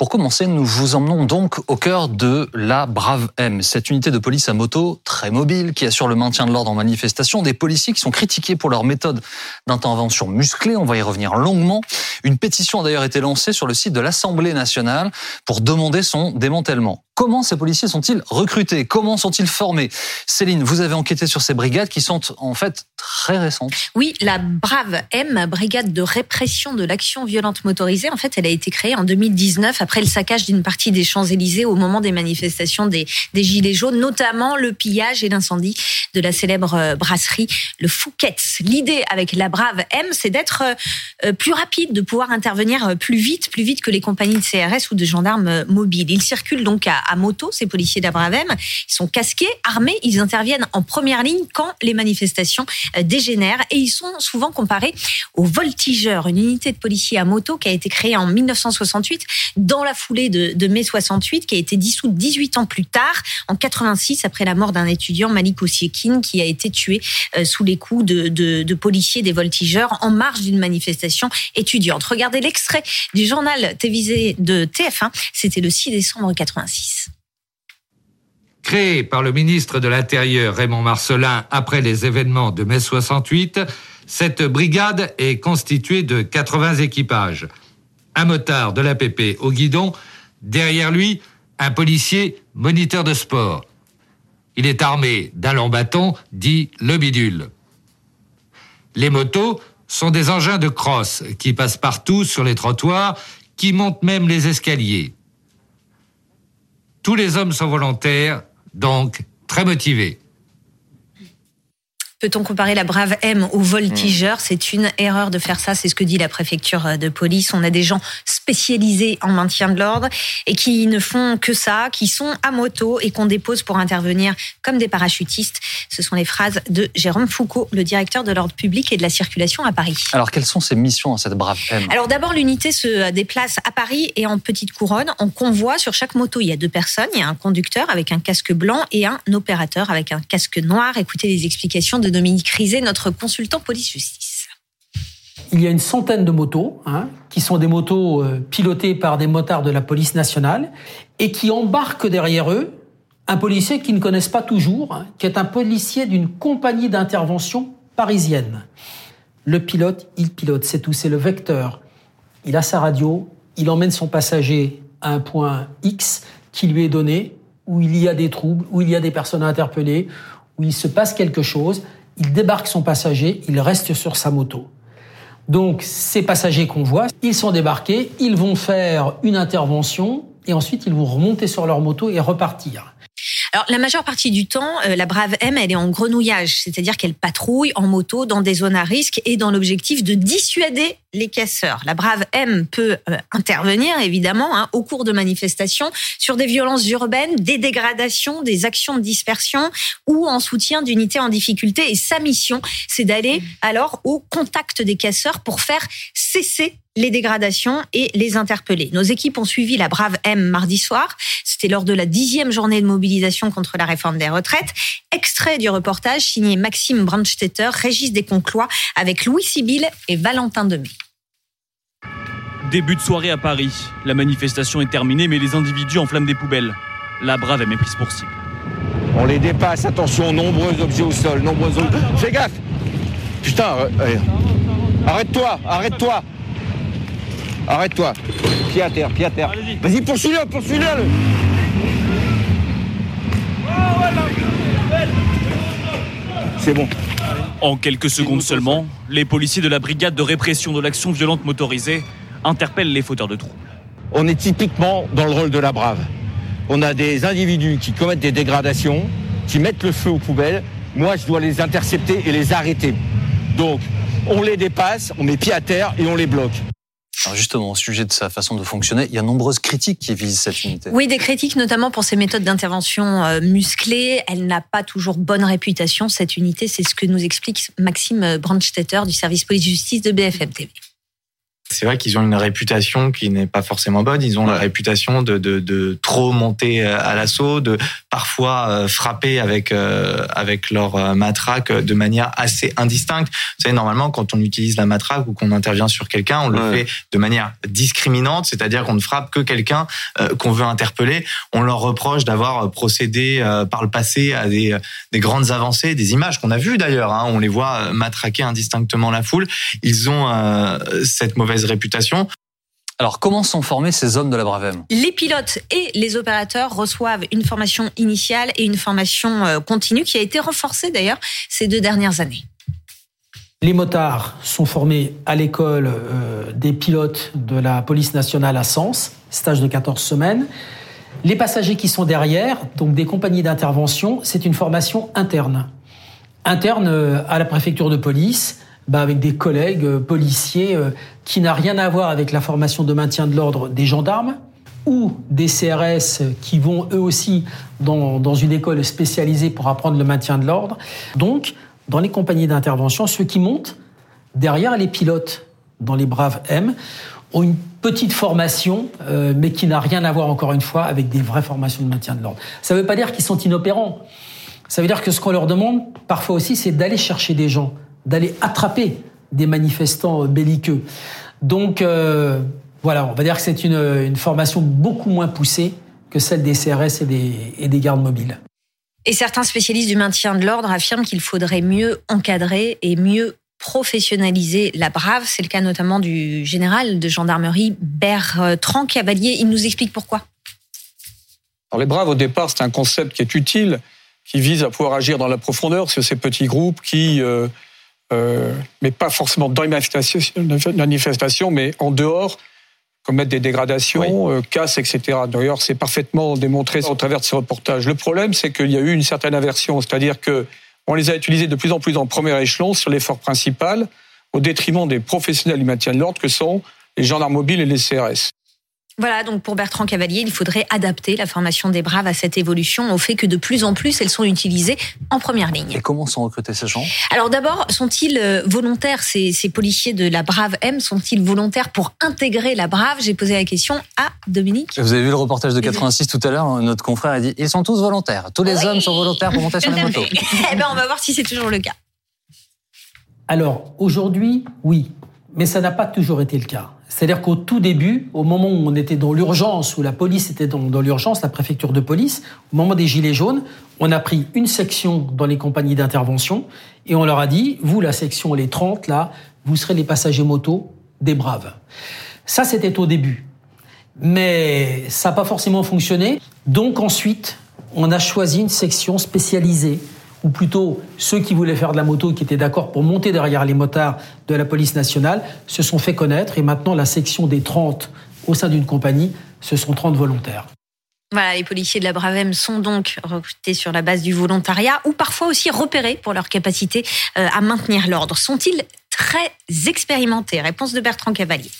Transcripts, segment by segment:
Pour commencer, nous vous emmenons donc au cœur de la Brave M, cette unité de police à moto très mobile qui assure le maintien de l'ordre en manifestation, des policiers qui sont critiqués pour leur méthode d'intervention musclée, on va y revenir longuement. Une pétition a d'ailleurs été lancée sur le site de l'Assemblée nationale pour demander son démantèlement. Comment ces policiers sont-ils recrutés? Comment sont-ils formés? Céline, vous avez enquêté sur ces brigades qui sont en fait très récentes. Oui, la Brave M, brigade de répression de l'action violente motorisée, en fait, elle a été créée en 2019 après le saccage d'une partie des Champs-Élysées au moment des manifestations des, des Gilets jaunes, notamment le pillage et l'incendie de la célèbre euh, brasserie Le Fouquet's. L'idée avec la Brave M, c'est d'être euh, plus rapide, de pouvoir intervenir plus vite, plus vite que les compagnies de CRS ou de gendarmes mobiles. Ils circulent donc à à moto, ces policiers d'Abravem. Ils sont casqués, armés, ils interviennent en première ligne quand les manifestations euh, dégénèrent et ils sont souvent comparés aux voltigeurs, une unité de policiers à moto qui a été créée en 1968 dans la foulée de, mai 68, qui a été dissoute 18 ans plus tard, en 86, après la mort d'un étudiant, Malik Osiekin, qui a été tué euh, sous les coups de, de policiers des voltigeurs en marge d'une manifestation étudiante. Regardez l'extrait du journal télévisé de TF1, c'était le 6 décembre 86. Créée par le ministre de l'Intérieur Raymond Marcelin après les événements de mai 68, cette brigade est constituée de 80 équipages. Un motard de l'APP au guidon, derrière lui, un policier moniteur de sport. Il est armé d'un long bâton dit le bidule. Les motos sont des engins de crosse qui passent partout sur les trottoirs, qui montent même les escaliers. Tous les hommes sont volontaires donc très motivé. Peut-on comparer la brave M au voltigeur? Hmm. C'est une erreur de faire ça, c'est ce que dit la préfecture de police. On a des gens spécialisés en maintien de l'ordre et qui ne font que ça, qui sont à moto et qu'on dépose pour intervenir comme des parachutistes. Ce sont les phrases de Jérôme Foucault, le directeur de l'ordre public et de la circulation à Paris. Alors, quelles sont ces missions à cette brave M? Alors, d'abord, l'unité se déplace à Paris et en petite couronne, en convoi. Sur chaque moto, il y a deux personnes. Il y a un conducteur avec un casque blanc et un opérateur avec un casque noir. Écoutez les explications de Dominique Rizet, notre consultant police-justice. Il y a une centaine de motos, hein, qui sont des motos euh, pilotées par des motards de la police nationale, et qui embarquent derrière eux un policier qu'ils ne connaissent pas toujours, hein, qui est un policier d'une compagnie d'intervention parisienne. Le pilote, il pilote, c'est tout, c'est le vecteur. Il a sa radio, il emmène son passager à un point X qui lui est donné, où il y a des troubles, où il y a des personnes interpellées, où il se passe quelque chose il débarque son passager, il reste sur sa moto. Donc ces passagers qu'on voit, ils sont débarqués, ils vont faire une intervention et ensuite ils vont remonter sur leur moto et repartir. Alors la majeure partie du temps, euh, la Brave M, elle est en grenouillage, c'est-à-dire qu'elle patrouille en moto dans des zones à risque et dans l'objectif de dissuader les casseurs. La Brave M peut euh, intervenir évidemment hein, au cours de manifestations sur des violences urbaines, des dégradations, des actions de dispersion ou en soutien d'unités en difficulté. Et sa mission, c'est d'aller alors au contact des casseurs pour faire cesser les dégradations et les interpeller. Nos équipes ont suivi la Brave M mardi soir. C'était lors de la dixième journée de mobilisation contre la réforme des retraites. Extrait du reportage signé Maxime Brandstetter, Régis Desconclois, avec Louis Sibyl et Valentin Demey. Début de soirée à Paris. La manifestation est terminée, mais les individus enflamment des poubelles. La Brave est prise pour cible. On les dépasse, attention, nombreux objets au sol, nombreux objets. Fais gaffe Putain, arrête-toi, arrête-toi Arrête-toi. Pied à terre, pied à terre. Vas-y, poursuis-le, poursuis-le. C'est bon. En quelques secondes seulement, les policiers de la brigade de répression de l'action violente motorisée interpellent les fauteurs de troubles. On est typiquement dans le rôle de la brave. On a des individus qui commettent des dégradations, qui mettent le feu aux poubelles. Moi, je dois les intercepter et les arrêter. Donc, on les dépasse, on met pied à terre et on les bloque. Alors justement, au sujet de sa façon de fonctionner, il y a nombreuses critiques qui visent cette unité. Oui, des critiques notamment pour ses méthodes d'intervention euh, musclées. Elle n'a pas toujours bonne réputation, cette unité. C'est ce que nous explique Maxime Brandstetter du service police-justice de BFM TV. C'est vrai qu'ils ont une réputation qui n'est pas forcément bonne. Ils ont la réputation de, de, de, trop monter à l'assaut, de parfois frapper avec avec leur matraque de manière assez indistincte. Vous savez, normalement, quand on utilise la matraque ou qu'on intervient sur quelqu'un, on le fait de manière discriminante, c'est-à-dire qu'on ne frappe que quelqu'un qu'on veut interpeller. On leur reproche d'avoir procédé par le passé à des, des grandes avancées, des images qu'on a vues d'ailleurs. Hein. On les voit matraquer indistinctement la foule. Ils ont cette mauvaise réputation. Alors, comment sont formés ces hommes de la Bravem Les pilotes et les opérateurs reçoivent une formation initiale et une formation euh, continue qui a été renforcée d'ailleurs ces deux dernières années. Les motards sont formés à l'école euh, des pilotes de la police nationale à Sens, stage de 14 semaines. Les passagers qui sont derrière, donc des compagnies d'intervention, c'est une formation interne. Interne euh, à la préfecture de police, bah, avec des collègues euh, policiers euh, qui n'a rien à voir avec la formation de maintien de l'ordre des gendarmes ou des CRS qui vont eux aussi dans, dans une école spécialisée pour apprendre le maintien de l'ordre. Donc, dans les compagnies d'intervention, ceux qui montent derrière les pilotes dans les Braves M ont une petite formation, euh, mais qui n'a rien à voir encore une fois avec des vraies formations de maintien de l'ordre. Ça ne veut pas dire qu'ils sont inopérants. Ça veut dire que ce qu'on leur demande parfois aussi, c'est d'aller chercher des gens d'aller attraper des manifestants belliqueux. Donc euh, voilà, on va dire que c'est une, formation beaucoup moins poussée que celle des CRS et des, et des gardes mobiles. Et certains spécialistes du maintien de l'ordre affirment qu'il faudrait mieux encadrer et mieux professionnaliser la brave. C'est le cas notamment du général de gendarmerie Bertrand Cavalier. Il nous explique pourquoi. Alors les braves, au départ, c'est un concept qui est utile, qui vise à pouvoir agir dans la profondeur sur ces petits groupes qui euh, euh, mais pas forcément dans les manifestations, mais en dehors, commettre des dégradations, euh, casse, etc. D'ailleurs, c'est parfaitement démontré au travers de ces reportages. Le problème, c'est qu'il y a eu une certaine aversion, c'est-à-dire que on les a utilisés de plus en plus en premier échelon sur l'effort principal, au détriment des professionnels du maintien de l'ordre que sont les gendarmes mobiles et les CRS. Voilà, donc pour Bertrand Cavalier, il faudrait adapter la formation des braves à cette évolution, au fait que de plus en plus elles sont utilisées en première ligne. Et comment sont recrutés ces gens? Alors d'abord, sont-ils euh, volontaires, ces, ces, policiers de la Brave M, sont-ils volontaires pour intégrer la Brave? J'ai posé la question à Dominique. Vous avez vu le reportage de 86 tout à l'heure, notre confrère a dit, ils sont tous volontaires, tous les hommes sont volontaires pour monter sur les motos. eh bien on va voir si c'est toujours le cas. Alors aujourd'hui, oui, mais ça n'a pas toujours été le cas. C'est-à-dire qu'au tout début, au moment où on était dans l'urgence, où la police était dans, l'urgence, la préfecture de police, au moment des Gilets jaunes, on a pris une section dans les compagnies d'intervention et on leur a dit, vous, la section les 30, là, vous serez les passagers moto des braves. Ça, c'était au début. Mais ça n'a pas forcément fonctionné. Donc ensuite, on a choisi une section spécialisée ou plutôt ceux qui voulaient faire de la moto, qui étaient d'accord pour monter derrière les motards de la police nationale, se sont fait connaître et maintenant la section des 30 au sein d'une compagnie, ce sont 30 volontaires. Voilà, les policiers de la Bravem sont donc recrutés sur la base du volontariat ou parfois aussi repérés pour leur capacité euh, à maintenir l'ordre. Sont-ils très expérimentés? Réponse de Bertrand Cavalier.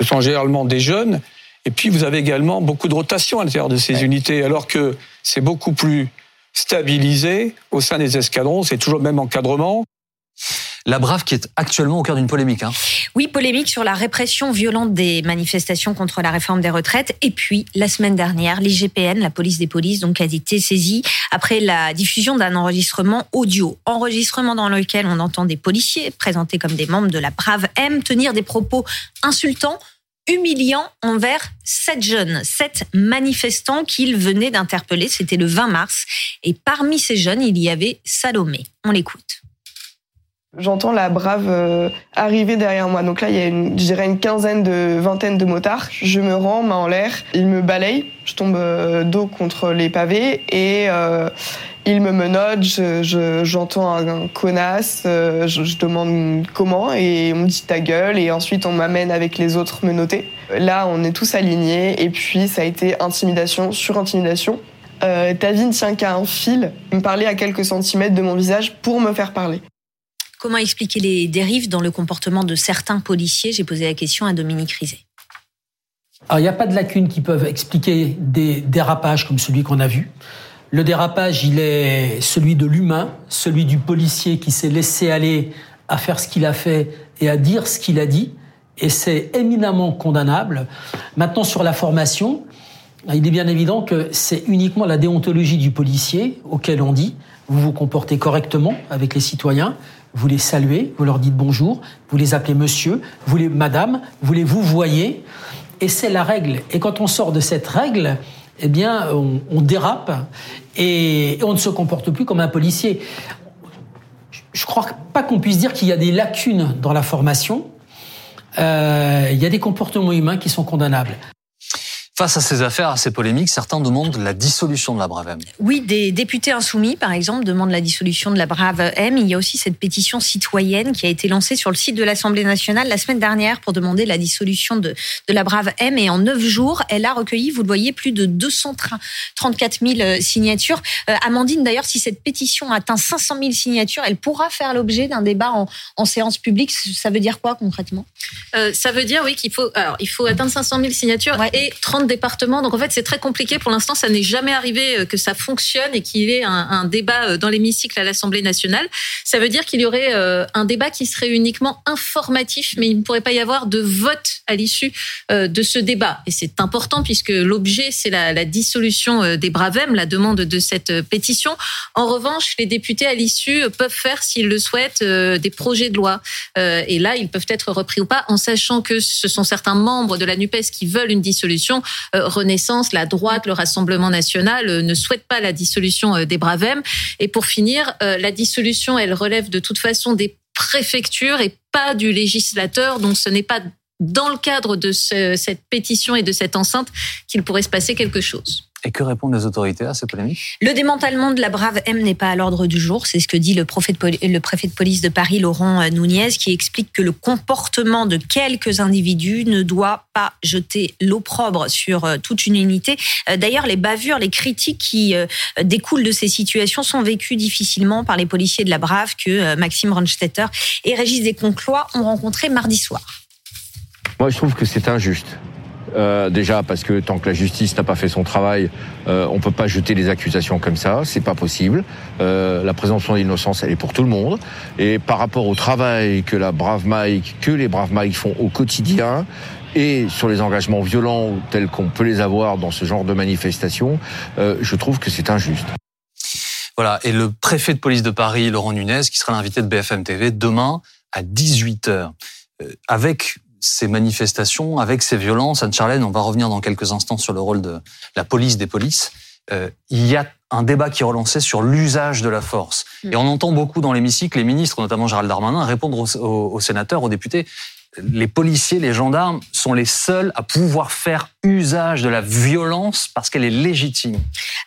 Ce sont généralement des jeunes et puis vous avez également beaucoup de rotation à l'intérieur de ces unités alors que c'est beaucoup plus stabilisé au sein des escadrons, c'est toujours le même encadrement. La Brave qui est actuellement au cœur d'une polémique. Hein. Oui, polémique sur la répression violente des manifestations contre la réforme des retraites. Et puis, la semaine dernière, l'IGPN, la police des polices, donc, a été saisie après la diffusion d'un enregistrement audio. Enregistrement dans lequel on entend des policiers présentés comme des membres de la Brave M tenir des propos insultants humiliant envers sept jeunes, sept manifestants qu'il venait d'interpeller. C'était le 20 mars. Et parmi ces jeunes, il y avait Salomé. On l'écoute. J'entends la brave euh, arriver derrière moi. Donc là, il y a, une, je dirais, une quinzaine de vingtaine de motards. Je me rends, main en l'air. Ils me balayent. Je tombe euh, dos contre les pavés et euh, il me menotte, j'entends un, connasse, euh, je, demande comment et on me dit ta gueule et ensuite on m'amène avec les autres menottés. Là, on est tous alignés et puis ça a été intimidation sur intimidation. Euh, ta vie ne tient qu'à un fil. Il me parlait à quelques centimètres de mon visage pour me faire parler. Comment expliquer les dérives dans le comportement de certains policiers J'ai posé la question à Dominique Rizet. Alors, il n'y a pas de lacunes qui peuvent expliquer des dérapages comme celui qu'on a vu. Le dérapage, il est celui de l'humain, celui du policier qui s'est laissé aller à faire ce qu'il a fait et à dire ce qu'il a dit. et c'est éminemment condamnable. Maintenant, sur la formation, il est bien évident que c'est uniquement la déontologie du policier auquel on dit vous vous comportez correctement avec les citoyens, vous les saluez, vous leur dites bonjour, vous les appelez monsieur, vous les madame, vous les vous voyez, et c'est la règle. Et quand on sort de cette règle, eh bien, on, dérape et on ne se comporte plus comme un policier. Je crois pas qu'on puisse dire qu'il y a des lacunes dans la formation. Euh, il y a des comportements humains qui sont condamnables. Face à ces affaires, à ces polémiques, certains demandent la dissolution de la Brave M. Oui, des députés insoumis, par exemple, demandent la dissolution de la Brave M. Il y a aussi cette pétition citoyenne qui a été lancée sur le site de l'Assemblée nationale la semaine dernière pour demander la dissolution de, de la Brave M. Et en neuf jours, elle a recueilli, vous le voyez, plus de 234 000 euh, signatures. Euh, Amandine, d'ailleurs, si cette pétition atteint 500 000 signatures, elle pourra faire l'objet d'un débat en, en, séance publique. Ça veut dire quoi concrètement? Euh, Ça veut dire, oui, qu'il faut, alors, il faut atteindre 500 000 signatures et 30 départements. Donc en fait, c'est très compliqué. Pour l'instant, ça n'est jamais arrivé euh, que ça fonctionne et qu'il y ait un, débat euh, dans l'hémicycle à l'Assemblée nationale. Ça veut dire qu'il y aurait euh, un débat qui serait uniquement informatif, mais il ne pourrait pas y avoir de vote à l'issue de ce débat. Et c'est important puisque l'objet, c'est la, dissolution des Bravem, la demande de cette pétition. En revanche, les députés à l'issue peuvent faire, s'ils le souhaitent, des projets de loi. Et là, ils peuvent être repris ou pas, en sachant que ce sont certains membres de la NUPES qui veulent une dissolution. Renaissance, la droite, le Rassemblement national euh, ne souhaitent pas la dissolution euh, des Bravem. Et pour finir, euh, la dissolution, elle relève de toute façon des préfectures et pas du législateur. Donc ce n'est pas dans le cadre de cette pétition et de cette enceinte qu'il pourrait se passer quelque chose. Et que répondent les autorités à ces polémiques Le démantèlement de la Brave M n'est pas à l'ordre du jour. C'est ce que dit le, préfet de police de Paris, Laurent euh, Nunez, qui explique que le comportement de quelques individus ne doit pas jeter l'opprobre sur euh, toute une unité. Euh, d'ailleurs, les bavures, les critiques qui découlent de ces situations sont vécues difficilement par les policiers de la Brave que Maxime Ronstetter et Régis Desconclois ont rencontré mardi soir. Moi, je trouve que c'est injuste. Euh, déjà parce que tant que la justice n'a pas fait son travail, euh, on peut pas jeter des accusations comme ça, c'est pas possible. Euh, la présomption d'innocence, elle est pour tout le monde. Et par rapport au travail que la brave Mike, que les braves Mike font au quotidien, et sur les engagements violents tels qu'on peut les avoir dans ce genre de manifestation, euh, je trouve que c'est injuste. Voilà, et le préfet de police de Paris, Laurent Nunez, qui sera l'invité de BFM TV demain à 18h, euh, avec ces manifestations, avec ces violences. Anne-Charlène, on va revenir dans quelques instants sur le rôle de la police des polices. Euh, il y a un débat qui est relancé sur l'usage de la force. Mm. Et on entend beaucoup dans l'hémicycle les ministres, notamment Gérald Darmanin, répondre aux, aux sénateurs, aux députés les policiers, les gendarmes sont les seuls à pouvoir faire usage de la violence parce qu'elle est légitime.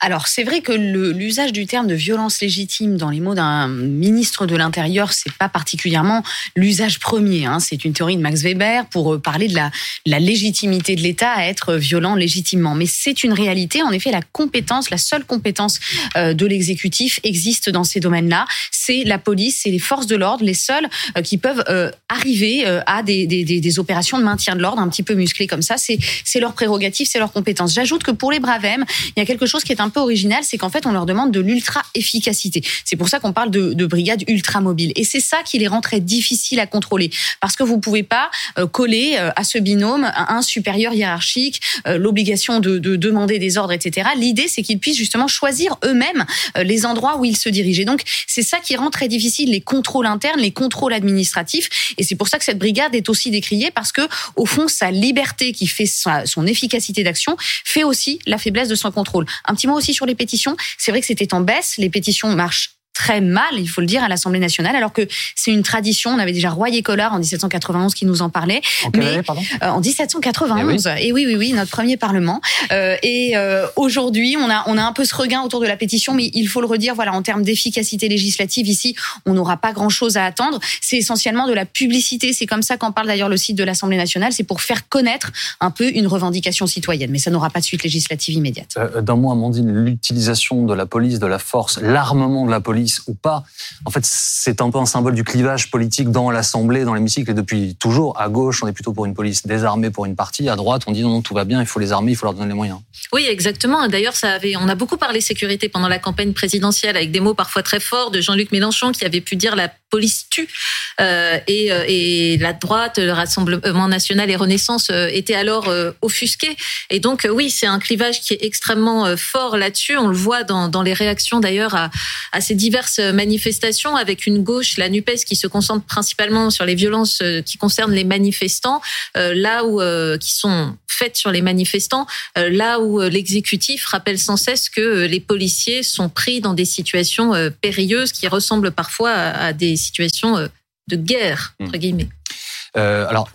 Alors c'est vrai que l'usage du terme de violence légitime dans les mots d'un ministre de l'Intérieur, c'est pas particulièrement l'usage premier. Hein. C'est une théorie de Max Weber pour euh, parler de la, légitimité de l'État à être violent légitimement. Mais c'est une réalité. En effet, la compétence, la seule compétence euh, de l'exécutif existe dans ces domaines-là. C'est la police, c'est les forces de l'ordre, les seuls euh, qui peuvent arriver à des des, des, opérations de maintien de l'ordre un petit peu musclées comme ça. C'est leur prérogative, c'est leur compétence. J'ajoute que pour les Bravem, il y a quelque chose qui est un peu original, c'est qu'en fait, on leur demande de l'ultra-efficacité. C'est pour ça qu'on parle de, de brigades ultra-mobiles. Et c'est ça qui les rend très difficiles à contrôler. Parce que vous pouvez pas euh, coller euh, à ce binôme un supérieur hiérarchique, euh, l'obligation de, de, demander des ordres, etc. L'idée, c'est qu'ils puissent justement choisir eux-mêmes les endroits où ils se dirigent. Et donc, c'est ça qui rend très difficile les contrôles internes, les contrôles administratifs. Et c'est pour ça que cette brigade est aussi décrié parce que, au fond, sa liberté qui fait son efficacité d'action fait aussi la faiblesse de son contrôle. Un petit mot aussi sur les pétitions. C'est vrai que c'était en baisse. Les pétitions marchent très mal, il faut le dire, à l'Assemblée nationale, alors que c'est une tradition. On avait déjà Royer Collard en 1791 qui nous en parlait. En année, pardon euh, En 1791. Et eh oui. oui, oui, notre premier Parlement. Euh, et euh, aujourd'hui, on a, on a un peu ce regain autour de la pétition, mais il faut le redire, voilà, en termes d'efficacité législative, ici, on n'aura pas grand-chose à attendre. C'est essentiellement de la publicité. C'est comme ça qu'en parle d'ailleurs le site de l'Assemblée nationale. C'est pour faire connaître un peu une revendication citoyenne. Mais ça n'aura pas de suite législative immédiate. D'un mot, Amandine, l'utilisation de la police, de la force, l'armement de la police ou pas. En fait, c'est un peu un symbole du clivage politique dans l'Assemblée, dans l'hémicycle, et depuis toujours. À gauche, on est plutôt pour une police désarmée pour une partie. À droite, on dit non, non, tout va bien, il faut les armer, il faut leur donner les moyens. Oui, exactement. D'ailleurs, ça avait, on a beaucoup parlé sécurité pendant la campagne présidentielle avec des mots parfois très forts de Jean-Luc Mélenchon qui avait pu dire la police tue. Euh, et, euh, et, la droite, le Rassemblement national et Renaissance euh, étaient alors offusqués. Et donc oui, c'est un clivage qui est extrêmement fort là-dessus. On le voit dans, les réactions d'ailleurs à, à, ces diverses manifestations, avec une gauche, la Nupes, qui se concentre principalement sur les violences qui concernent les manifestants, là où qui sont faites sur les manifestants, là où l'exécutif rappelle sans cesse que les policiers sont pris dans des situations périlleuses qui ressemblent parfois à, à des situations euh, de guerre, entre mmh. guillemets. Euh, alors,